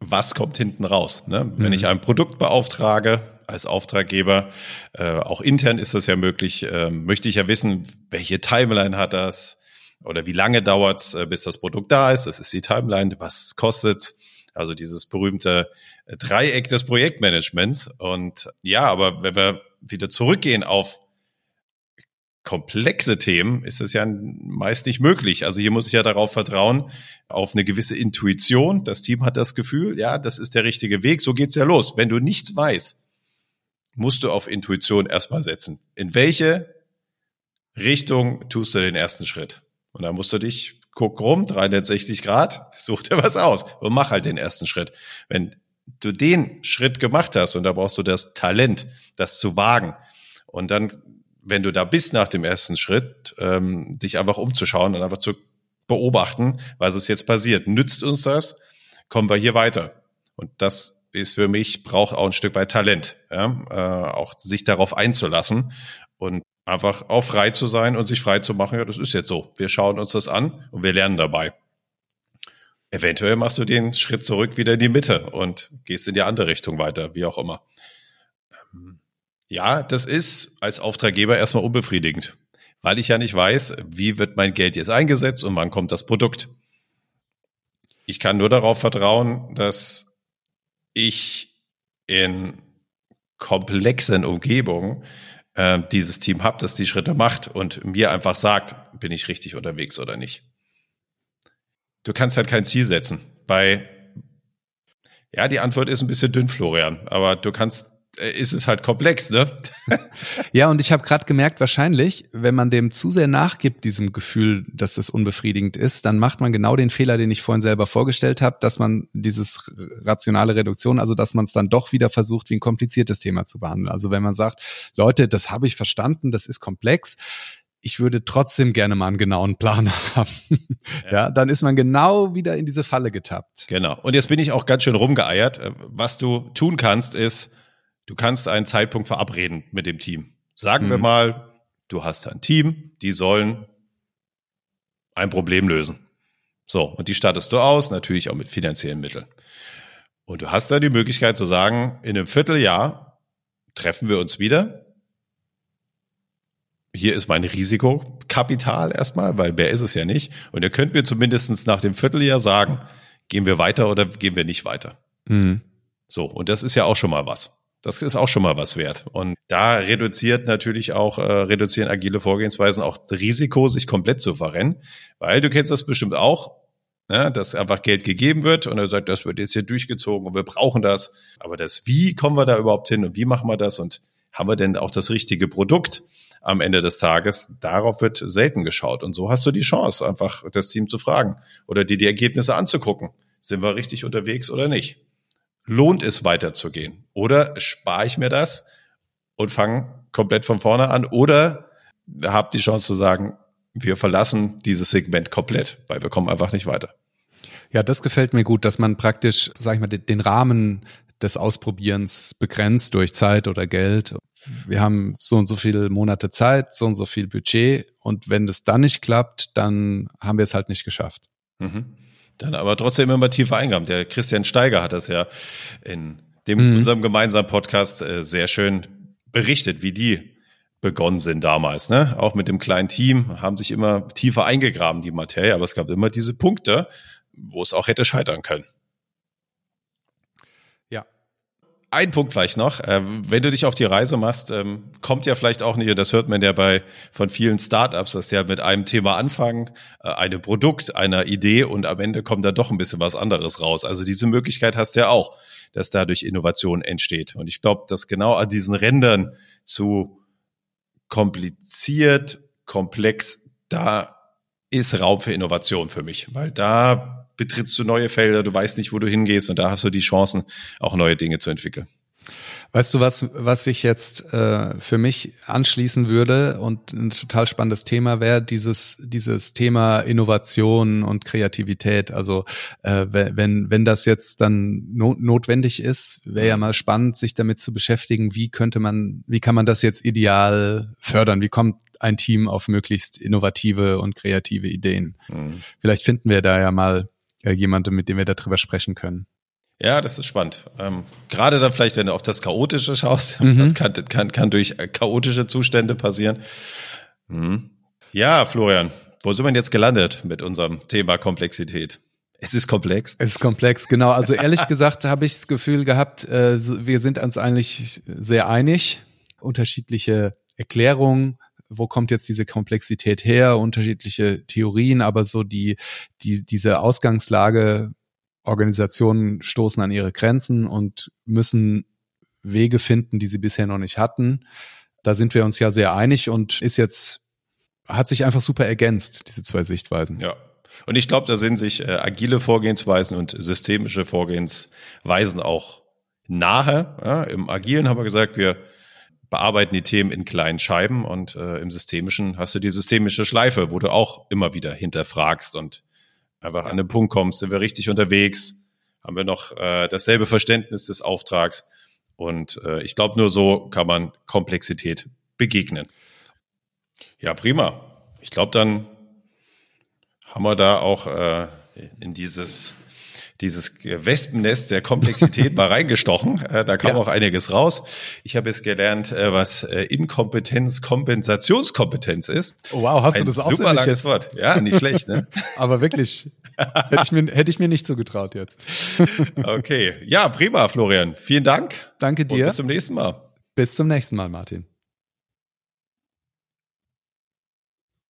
was kommt hinten raus. Ne? Wenn mhm. ich ein Produkt beauftrage als Auftraggeber, äh, auch intern ist das ja möglich, äh, möchte ich ja wissen, welche Timeline hat das oder wie lange dauert es, äh, bis das Produkt da ist. Das ist die Timeline, was kostet also dieses berühmte Dreieck des Projektmanagements. Und ja, aber wenn wir wieder zurückgehen auf komplexe Themen ist es ja meist nicht möglich. Also hier muss ich ja darauf vertrauen, auf eine gewisse Intuition. Das Team hat das Gefühl, ja, das ist der richtige Weg, so geht's ja los. Wenn du nichts weißt, musst du auf Intuition erstmal setzen. In welche Richtung tust du den ersten Schritt? Und da musst du dich, guck rum, 360 Grad, such dir was aus und mach halt den ersten Schritt. Wenn du den Schritt gemacht hast und da brauchst du das Talent, das zu wagen und dann wenn du da bist nach dem ersten Schritt, ähm, dich einfach umzuschauen und einfach zu beobachten, was ist jetzt passiert. Nützt uns das? Kommen wir hier weiter? Und das ist für mich, braucht auch ein Stück weit Talent, ja? äh, auch sich darauf einzulassen und einfach auch frei zu sein und sich frei zu machen, ja, das ist jetzt so. Wir schauen uns das an und wir lernen dabei. Eventuell machst du den Schritt zurück wieder in die Mitte und gehst in die andere Richtung weiter, wie auch immer. Ähm, ja, das ist als Auftraggeber erstmal unbefriedigend, weil ich ja nicht weiß, wie wird mein Geld jetzt eingesetzt und wann kommt das Produkt. Ich kann nur darauf vertrauen, dass ich in komplexen Umgebungen äh, dieses Team habe, das die Schritte macht und mir einfach sagt, bin ich richtig unterwegs oder nicht. Du kannst halt kein Ziel setzen. Bei ja, die Antwort ist ein bisschen dünn, Florian, aber du kannst ist es halt komplex, ne? ja, und ich habe gerade gemerkt, wahrscheinlich, wenn man dem zu sehr nachgibt, diesem Gefühl, dass das unbefriedigend ist, dann macht man genau den Fehler, den ich vorhin selber vorgestellt habe, dass man dieses rationale Reduktion, also dass man es dann doch wieder versucht, wie ein kompliziertes Thema zu behandeln. Also wenn man sagt, Leute, das habe ich verstanden, das ist komplex, ich würde trotzdem gerne mal einen genauen Plan haben. ja. ja, dann ist man genau wieder in diese Falle getappt. Genau. Und jetzt bin ich auch ganz schön rumgeeiert. Äh, was du tun kannst, ist, Du kannst einen Zeitpunkt verabreden mit dem Team. Sagen mhm. wir mal, du hast ein Team, die sollen ein Problem lösen. So, und die stattest du aus, natürlich auch mit finanziellen Mitteln. Und du hast da die Möglichkeit zu sagen, in einem Vierteljahr treffen wir uns wieder. Hier ist mein Risikokapital erstmal, weil wer ist es ja nicht. Und ihr könnt mir zumindest nach dem Vierteljahr sagen, gehen wir weiter oder gehen wir nicht weiter. Mhm. So, und das ist ja auch schon mal was. Das ist auch schon mal was wert. Und da reduziert natürlich auch, äh, reduzieren agile Vorgehensweisen auch das Risiko, sich komplett zu verrennen. Weil du kennst das bestimmt auch, ne, dass einfach Geld gegeben wird und er sagt, das wird jetzt hier durchgezogen und wir brauchen das. Aber das Wie kommen wir da überhaupt hin und wie machen wir das und haben wir denn auch das richtige Produkt am Ende des Tages? Darauf wird selten geschaut. Und so hast du die Chance, einfach das Team zu fragen oder dir die Ergebnisse anzugucken. Sind wir richtig unterwegs oder nicht? Lohnt es weiterzugehen? Oder spare ich mir das und fange komplett von vorne an? Oder habe die Chance zu sagen, wir verlassen dieses Segment komplett, weil wir kommen einfach nicht weiter. Ja, das gefällt mir gut, dass man praktisch, sag ich mal, den Rahmen des Ausprobierens begrenzt durch Zeit oder Geld. Wir haben so und so viele Monate Zeit, so und so viel Budget und wenn das dann nicht klappt, dann haben wir es halt nicht geschafft. Mhm. Dann aber trotzdem immer tiefer Eingaben. Der Christian Steiger hat das ja in dem mhm. unserem gemeinsamen Podcast äh, sehr schön berichtet, wie die begonnen sind damals. Ne? Auch mit dem kleinen Team haben sich immer tiefer eingegraben, die Materie, aber es gab immer diese Punkte, wo es auch hätte scheitern können. Ein Punkt vielleicht noch. Äh, wenn du dich auf die Reise machst, ähm, kommt ja vielleicht auch nicht, und das hört man ja bei von vielen Startups, dass ja mit einem Thema anfangen, äh, einem Produkt, einer Idee und am Ende kommt da doch ein bisschen was anderes raus. Also diese Möglichkeit hast du ja auch, dass dadurch Innovation entsteht. Und ich glaube, dass genau an diesen Rändern zu kompliziert, komplex, da ist Raum für Innovation für mich, weil da betrittst du neue Felder, du weißt nicht, wo du hingehst und da hast du die Chancen, auch neue Dinge zu entwickeln. Weißt du, was, was ich jetzt äh, für mich anschließen würde und ein total spannendes Thema wäre, dieses, dieses Thema Innovation und Kreativität. Also äh, wenn, wenn das jetzt dann not notwendig ist, wäre ja mal spannend, sich damit zu beschäftigen, wie könnte man, wie kann man das jetzt ideal fördern? Wie kommt ein Team auf möglichst innovative und kreative Ideen? Mhm. Vielleicht finden wir da ja mal äh, jemandem, mit dem wir darüber sprechen können. Ja, das ist spannend. Ähm, gerade dann vielleicht, wenn du auf das Chaotische schaust, mhm. das kann, kann, kann durch chaotische Zustände passieren. Mhm. Ja, Florian, wo sind wir jetzt gelandet mit unserem Thema Komplexität? Es ist komplex. Es ist komplex, genau. Also ehrlich gesagt habe ich das Gefühl gehabt, äh, wir sind uns eigentlich sehr einig. Unterschiedliche Erklärungen, wo kommt jetzt diese Komplexität her, unterschiedliche Theorien, aber so die, die, diese Ausgangslage, Organisationen stoßen an ihre Grenzen und müssen Wege finden, die sie bisher noch nicht hatten. Da sind wir uns ja sehr einig und ist jetzt, hat sich einfach super ergänzt, diese zwei Sichtweisen. Ja. Und ich glaube, da sind sich äh, agile Vorgehensweisen und systemische Vorgehensweisen auch nahe. Ja, Im Agilen haben wir gesagt, wir bearbeiten die Themen in kleinen Scheiben und äh, im Systemischen hast du die systemische Schleife, wo du auch immer wieder hinterfragst und einfach ja. an den Punkt kommst, sind wir richtig unterwegs, haben wir noch äh, dasselbe Verständnis des Auftrags und äh, ich glaube, nur so kann man Komplexität begegnen. Ja, prima. Ich glaube, dann haben wir da auch äh, in dieses dieses Wespennest der Komplexität mal reingestochen. Äh, da kam ja. auch einiges raus. Ich habe jetzt gelernt, äh, was äh, Inkompetenz, Kompensationskompetenz ist. Oh, wow, hast Ein du das auch super langes jetzt? Wort. Ja, nicht schlecht, ne? Aber wirklich, hätte ich, mir, hätte ich mir nicht so getraut jetzt. okay, ja, prima, Florian. Vielen Dank. Danke dir. Und bis zum nächsten Mal. Bis zum nächsten Mal, Martin.